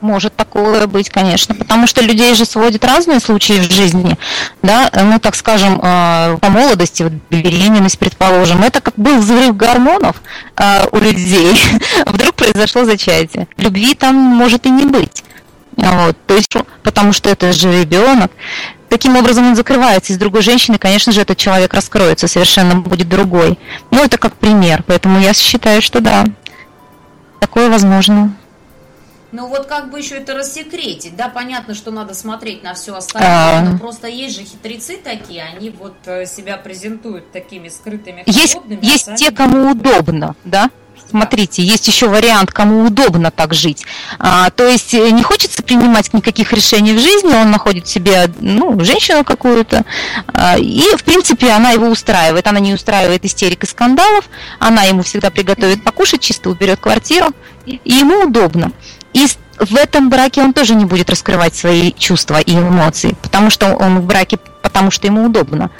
может такое быть, конечно, потому что людей же сводят разные случаи в жизни, да, ну, так скажем, э, по молодости, вот беременность, предположим, это как был взрыв гормонов э, у людей, вдруг произошло зачатие. Любви там может и не быть. Вот, то есть, потому что это же ребенок. Таким образом он закрывается, и с другой женщиной, конечно же, этот человек раскроется, совершенно будет другой. Ну, это как пример, поэтому я считаю, что да, такое возможно. Ну вот как бы еще это рассекретить, да, понятно, что надо смотреть на все остальное, а... но просто есть же хитрецы такие, они вот э, себя презентуют такими скрытыми, Есть, есть те, кому удобно, да? Смотрите, есть еще вариант, кому удобно так жить. А, то есть э, не хочется принимать никаких решений в жизни, он находит себе ну, женщину какую-то, а, и, в принципе, она его устраивает. Она не устраивает истерик и скандалов, она ему всегда приготовит покушать, чисто уберет квартиру, и ему удобно. И в этом браке он тоже не будет раскрывать свои чувства и эмоции, потому что он в браке, потому что ему удобно.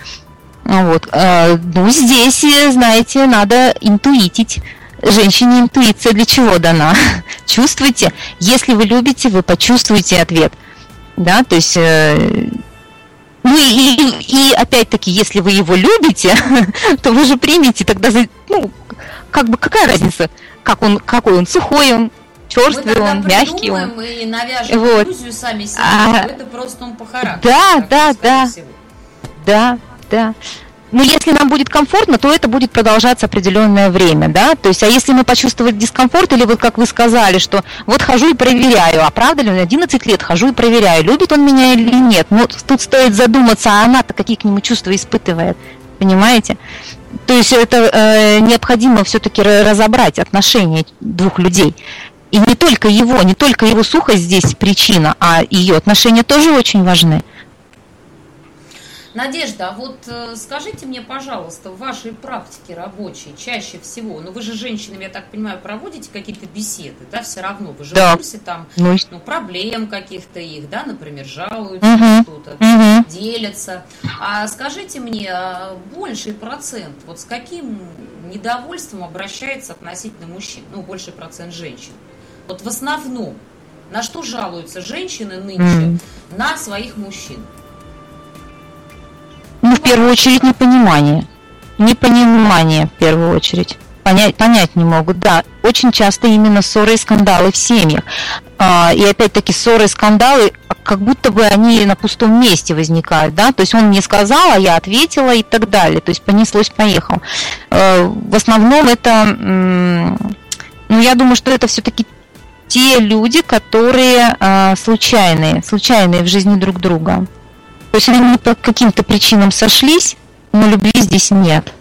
Вот. Э, ну, здесь, знаете, надо интуитить. Женщине интуиция для чего дана? Чувствуйте. Если вы любите, вы почувствуете ответ. Да, то есть... Э, ну и, и, и опять-таки, если вы его любите, то вы же примете тогда, ну, как бы какая разница, как он, какой он, сухой он, черствый он, мягкий он. и навяжем вот. сами себе, а, это просто он по характеру. Да, да, да. Да, да. но если нам будет комфортно, то это будет продолжаться определенное время, да, то есть, а если мы почувствовали дискомфорт, или вот как вы сказали, что вот хожу и проверяю, а правда ли он 11 лет хожу и проверяю, любит он меня или нет, ну, тут стоит задуматься, а она-то какие к нему чувства испытывает, понимаете? То есть это э, необходимо все-таки разобрать отношения двух людей. И не только его, не только его сухость здесь причина, а ее отношения тоже очень важны. Надежда, а вот э, скажите мне, пожалуйста, в вашей практике рабочей чаще всего, ну вы же женщинами, я так понимаю, проводите какие-то беседы, да, все равно, вы же да. в курсе там ну, ну, проблем каких-то их, да, например, жалуются угу. что-то, угу. делятся. А скажите мне, а больший процент, вот с каким недовольством обращается относительно мужчин, ну, больший процент женщин? Вот в основном, на что жалуются женщины нынче? Mm. На своих мужчин. Ну, в первую очередь, непонимание. Непонимание, в первую очередь. Понять, понять не могут, да. Очень часто именно ссоры и скандалы в семьях. А, и опять-таки ссоры и скандалы, как будто бы они на пустом месте возникают, да, то есть он мне сказал, а я ответила и так далее, то есть понеслось, поехал. А, в основном это, ну, я думаю, что это все-таки те люди, которые а, случайные, случайные в жизни друг друга. То есть они по каким-то причинам сошлись, но любви здесь нет.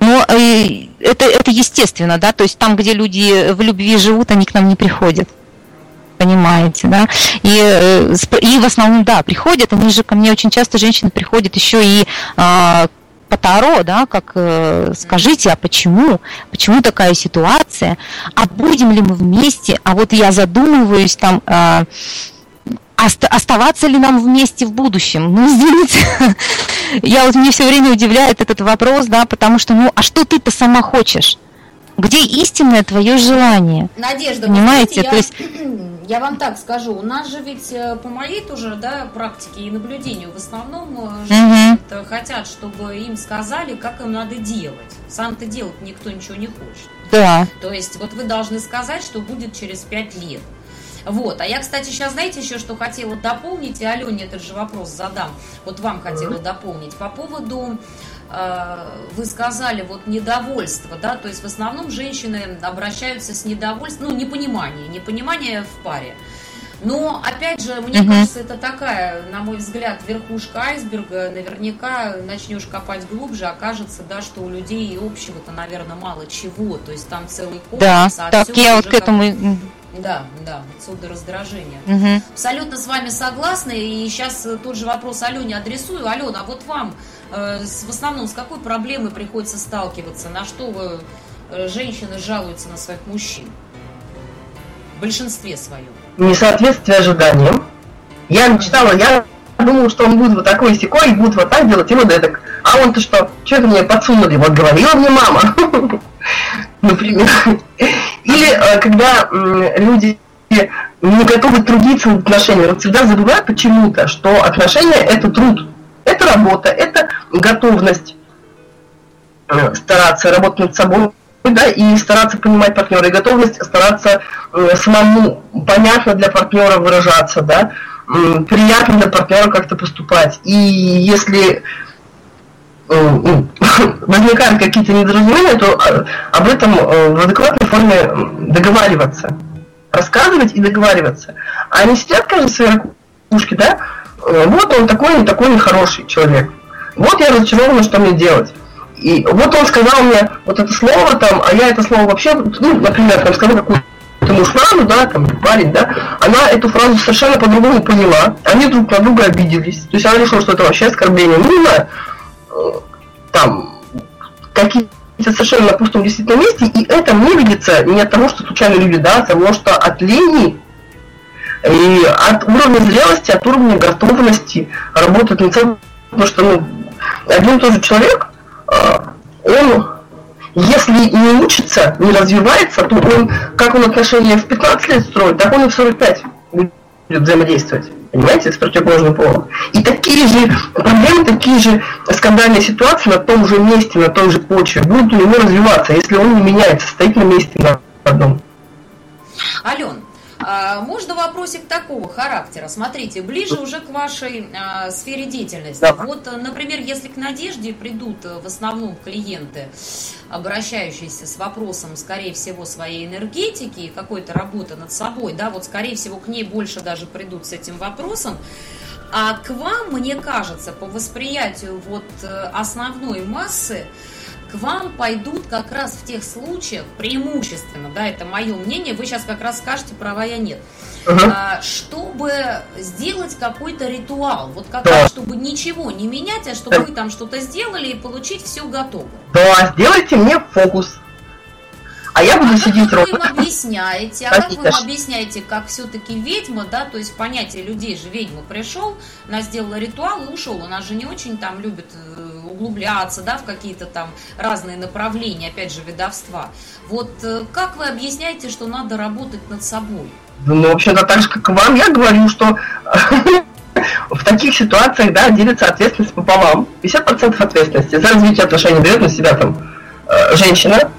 Но э, это, это естественно, да, то есть там, где люди в любви живут, они к нам не приходят. Понимаете, да? И, э, и в основном, да, приходят, они же ко мне очень часто женщины приходят еще и а, по Таро, да, как э, скажите, а почему, почему такая ситуация, а будем ли мы вместе, а вот я задумываюсь там, э, оставаться ли нам вместе в будущем? Ну, извините, я вот мне все время удивляет этот вопрос, да, потому что, ну, а что ты-то сама хочешь? Где истинное твое желание? Надежда, понимаете, знаете, то есть я вам так скажу, у нас же ведь э, по моей тоже да, практике и наблюдению в основном угу. хотят, чтобы им сказали, как им надо делать. Сам-то делать никто ничего не хочет. Да. То есть вот вы должны сказать, что будет через пять лет. Вот. А я, кстати, сейчас, знаете, еще что хотела дополнить, и Алене этот же вопрос задам. Вот вам хотела дополнить. По поводу вы сказали, вот недовольство, да, то есть в основном женщины обращаются с недовольством, ну, непонимание, непонимание в паре. Но, опять же, мне угу. кажется, это такая, на мой взгляд, верхушка айсберга. Наверняка начнешь копать глубже, окажется, да, что у людей и общего-то, наверное, мало чего. То есть там целый комплекс. Да, а так я вот к этому... Да, да, отсюда раздражение. Угу. Абсолютно с вами согласна. И сейчас тот же вопрос Алене адресую. Алена, а вот вам э, в основном с какой проблемой приходится сталкиваться? На что вы, э, женщины жалуются на своих мужчин? В большинстве своем. Несоответствие ожиданиям. Я мечтала, я думала, что он будет вот такой секой, будет вот так делать, и вот это. А он-то что? Что это мне подсунули? Вот говорила мне мама. Например. Или э, когда люди не готовы трудиться в отношениях, всегда забывают почему-то, что отношения – это труд, это работа, это готовность э, стараться работать над собой, да, и стараться понимать партнера, и готовность стараться э, самому понятно для партнера выражаться, да, приятно для партнера как-то поступать. И если ну, возникают какие-то недоразумения, то об этом э, в адекватной форме договариваться. Рассказывать и договариваться. А они сидят, каждый в ракушке, да? Э, вот он такой, не такой нехороший человек. Вот я разочарована, что мне делать. И вот он сказал мне вот это слово там, а я это слово вообще, ну, например, там сказал какую-то муж фразу, да, там парень, да, она эту фразу совершенно по-другому поняла, они друг на друга обиделись. То есть она решила, что это вообще оскорбление. Ну, не знаю там какие-то совершенно на пустом действительно месте, и это не видится не от того, что случайно люди, да, от того, что от лени и от уровня зрелости, от уровня готовности работать над собой, потому что ну, один и тот же человек, а, он если не учится, не развивается, то он, как он отношения в 15 лет строит, так он и в 45 будет взаимодействовать понимаете, с противоположным полом. И такие же проблемы, такие же скандальные ситуации на том же месте, на той же почве будут у него развиваться, если он не меняется, стоит на месте на одном. Ален, А, можно вопросик такого характера? Смотрите, ближе уже к вашей а, сфере деятельности. Да. Вот, например, если к Надежде придут в основном клиенты, обращающиеся с вопросом, скорее всего, своей энергетики и какой-то работы над собой, да, вот, скорее всего, к ней больше даже придут с этим вопросом, а к вам, мне кажется, по восприятию вот э, основной массы, к вам пойдут как раз в тех случаях, преимущественно, да, это мое мнение, вы сейчас как раз скажете, права я нет, uh-huh. чтобы сделать какой-то ритуал, вот как да. раз, чтобы ничего не менять, а чтобы вы там что-то сделали и получить все готово. Да, сделайте мне фокус. А я буду а сидеть как вы им объясняете? А как вы им объясняете, как все-таки ведьма, да, то есть понятие людей же ведьма пришел, она сделала ритуал и ушел. Она же не очень там любит э, углубляться, да, в какие-то там разные направления, опять же, ведовства. Вот э, как вы объясняете, что надо работать над собой? Ну, вообще-то так же, как и вам, я говорю, что в таких ситуациях, да, делится ответственность пополам. 50% ответственности за развитие отношений берет на себя там э, женщина,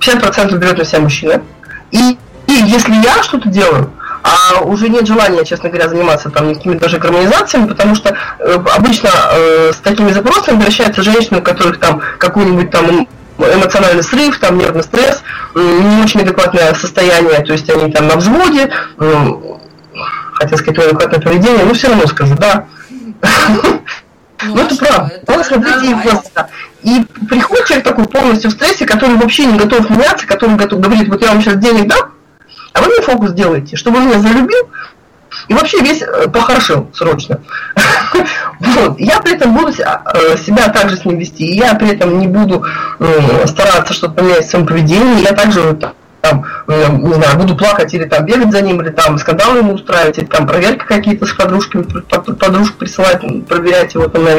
50% берет на себя мужчина. И, и если я что-то делаю, а уже нет желания, честно говоря, заниматься там какими-то даже гармонизациями, потому что э, обычно э, с такими запросами обращаются женщины, у которых там какой-нибудь там эмоциональный срыв, там нервный стресс, не очень адекватное состояние, то есть они там на взводе, э, хотел сказать, адекватное поведение, но все равно скажу, да. Ну, ну это правда. Это смотрите, и просто. И приходит человек такой полностью в стрессе, который вообще не готов меняться, который готов говорит, вот я вам сейчас денег дам, а вы мне фокус делаете, чтобы он меня залюбил, и вообще весь э, похорошел срочно. вот. Я при этом буду э, себя также с ним вести, и я при этом не буду э, стараться что-то поменять в своем поведении, я также там, не знаю, буду плакать или там бегать за ним, или там скандалы ему устраивать, или там проверки какие-то с подружками, подружку присылать, проверять его там на.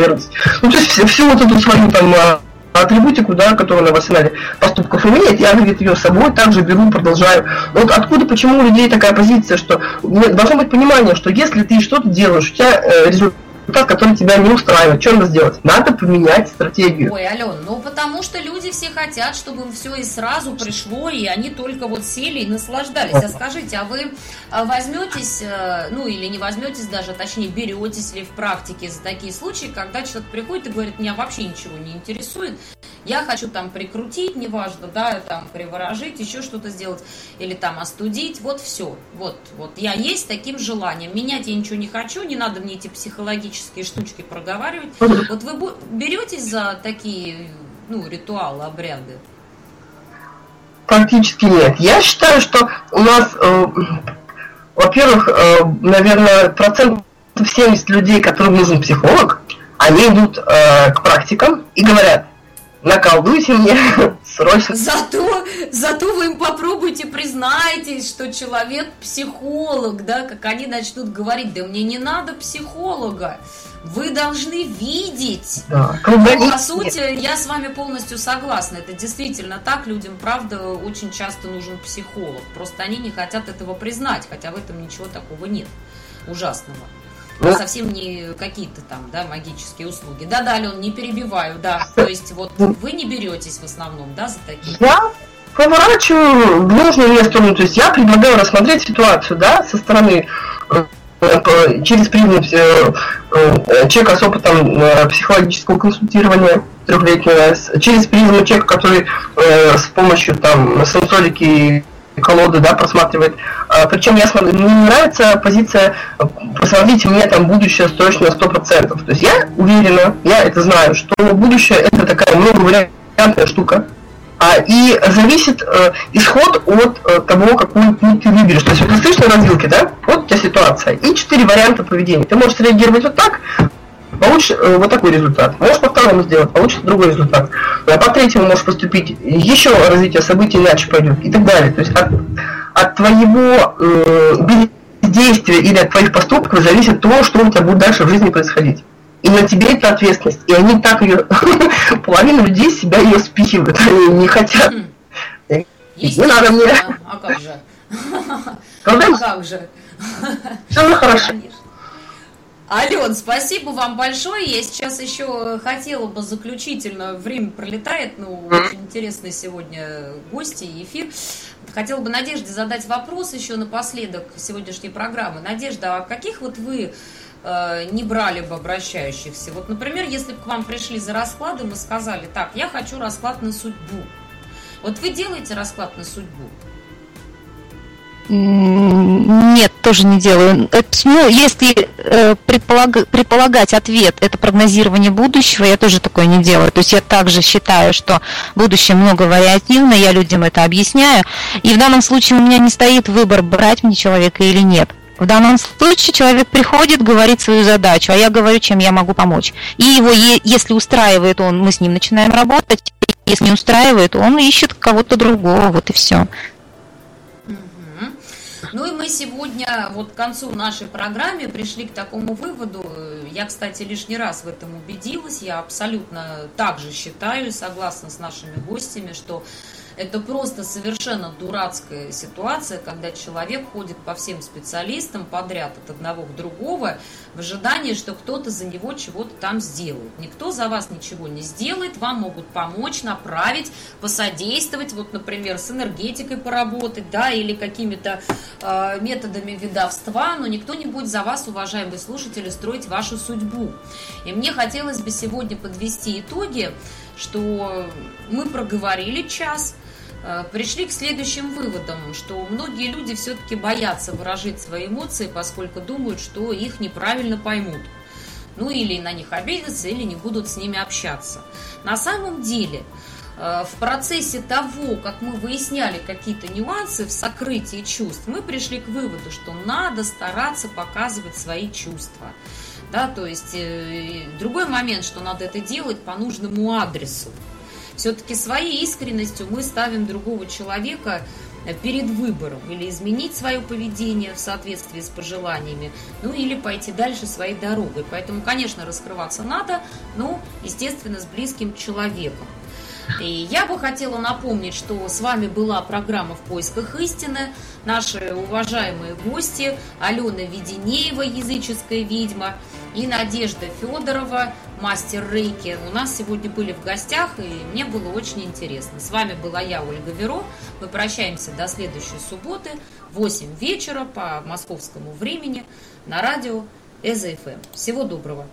Ну, то есть всю, всю вот эту свою там а, атрибутику, да, которая на арсенале поступков имеет, я, говорит, ее с собой также беру, продолжаю. Вот откуда, почему у людей такая позиция, что должно быть понимание, что если ты что-то делаешь, у тебя э, результат результат, который тебя не устраивает. Что надо сделать? Надо поменять стратегию. Ой, Ален, ну потому что люди все хотят, чтобы им все и сразу пришло, и они только вот сели и наслаждались. А скажите, а вы а, возьметесь, э, ну или не возьметесь даже, точнее беретесь ли в практике за такие случаи, когда человек приходит и говорит, меня вообще ничего не интересует, я хочу там прикрутить, неважно, да, там приворожить, еще что-то сделать, или там остудить, вот все, вот, вот я есть таким желанием, менять я ничего не хочу, не надо мне эти психологические штучки проговаривать, вот вы беретесь за такие, ну, ритуалы, обряды? Практически нет. Я считаю, что у нас, э, во-первых, э, наверное, процент 70 людей, которым нужен психолог, они идут э, к практикам и говорят, наколдуйте мне срочно. Зато, зато вы им попробуйте, признайтесь, что человек психолог, да, как они начнут говорить, да мне не надо психолога. Вы должны видеть. Да. Ну, по сути, я с вами полностью согласна. Это действительно так. Людям, правда, очень часто нужен психолог. Просто они не хотят этого признать, хотя в этом ничего такого нет ужасного. Ну, совсем не какие-то там, да, магические услуги. Да-да, Ален, не перебиваю, да. То есть вот вы не беретесь в основном, да, за такие? Я поворачиваю в нужную сторону. То есть я предлагаю рассмотреть ситуацию, да, со стороны э, через призму э, э, человека с опытом психологического консультирования трехлетнего, через призму человека, который с помощью там сенсорики колоды, да, просматривает. А, причем я смотрю, мне не нравится позиция посмотрите мне там будущее на 100%. То есть я уверена, я это знаю, что будущее это такая многовариантная штука. А, и зависит э, исход от э, того, какую путь ты выберешь. То есть вот ты стоишь на развилке, да, вот у тебя ситуация, и четыре варианта поведения. Ты можешь реагировать вот так, получишь э, вот такой результат. Можешь по второму сделать, получишь другой результат. А по третьему можешь поступить, еще развитие событий иначе пойдет и так далее. То есть от, от твоего э, бездействия или от твоих поступков зависит то, что у тебя будет дальше в жизни происходить. И на тебе это ответственность. И они так ее, половина людей себя ее спихивают, они не хотят. Не надо мне. А как же? А как же? Все хорошо. Ален, спасибо вам большое. Я сейчас еще хотела бы заключительно, время пролетает, ну, очень интересный сегодня гости и эфир. Хотела бы Надежде задать вопрос еще напоследок сегодняшней программы. Надежда, а каких вот вы э, не брали бы обращающихся? Вот, например, если бы к вам пришли за раскладом и сказали, так, я хочу расклад на судьбу. Вот вы делаете расклад на судьбу? Нет, тоже не делаю. Ну, если э, предполаг, предполагать ответ, это прогнозирование будущего, я тоже такое не делаю. То есть я также считаю, что будущее много вариативно, я людям это объясняю. И в данном случае у меня не стоит выбор, брать мне человека или нет. В данном случае человек приходит, говорит свою задачу, а я говорю, чем я могу помочь. И его, если устраивает он, мы с ним начинаем работать. Если не устраивает, он ищет кого-то другого, вот и все. Ну и мы сегодня вот к концу нашей программы пришли к такому выводу. Я, кстати, лишний раз в этом убедилась. Я абсолютно так же считаю, согласна с нашими гостями, что это просто совершенно дурацкая ситуация, когда человек ходит по всем специалистам подряд от одного к другого в ожидании, что кто-то за него чего-то там сделает. Никто за вас ничего не сделает, вам могут помочь, направить, посодействовать, вот, например, с энергетикой поработать, да, или какими-то э, методами видовства, но никто не будет за вас, уважаемые слушатели, строить вашу судьбу. И мне хотелось бы сегодня подвести итоги, что мы проговорили час – пришли к следующим выводам, что многие люди все-таки боятся выражать свои эмоции, поскольку думают, что их неправильно поймут. Ну или на них обидятся, или не будут с ними общаться. На самом деле, э, в процессе того, как мы выясняли какие-то нюансы в сокрытии чувств, мы пришли к выводу, что надо стараться показывать свои чувства. Да, то есть э, другой момент, что надо это делать по нужному адресу. Все-таки своей искренностью мы ставим другого человека э, перед выбором или изменить свое поведение в соответствии с пожеланиями, ну или пойти дальше своей дорогой. Поэтому, конечно, раскрываться надо, но, естественно, с близким человеком. И я бы хотела напомнить, что с вами была программа «В поисках истины». Наши уважаемые гости Алена Веденеева, языческая ведьма, и Надежда Федорова, мастер рейки. У нас сегодня были в гостях, и мне было очень интересно. С вами была я, Ольга Веро. Мы прощаемся до следующей субботы в 8 вечера по московскому времени на радио ЭЗФМ. Всего доброго!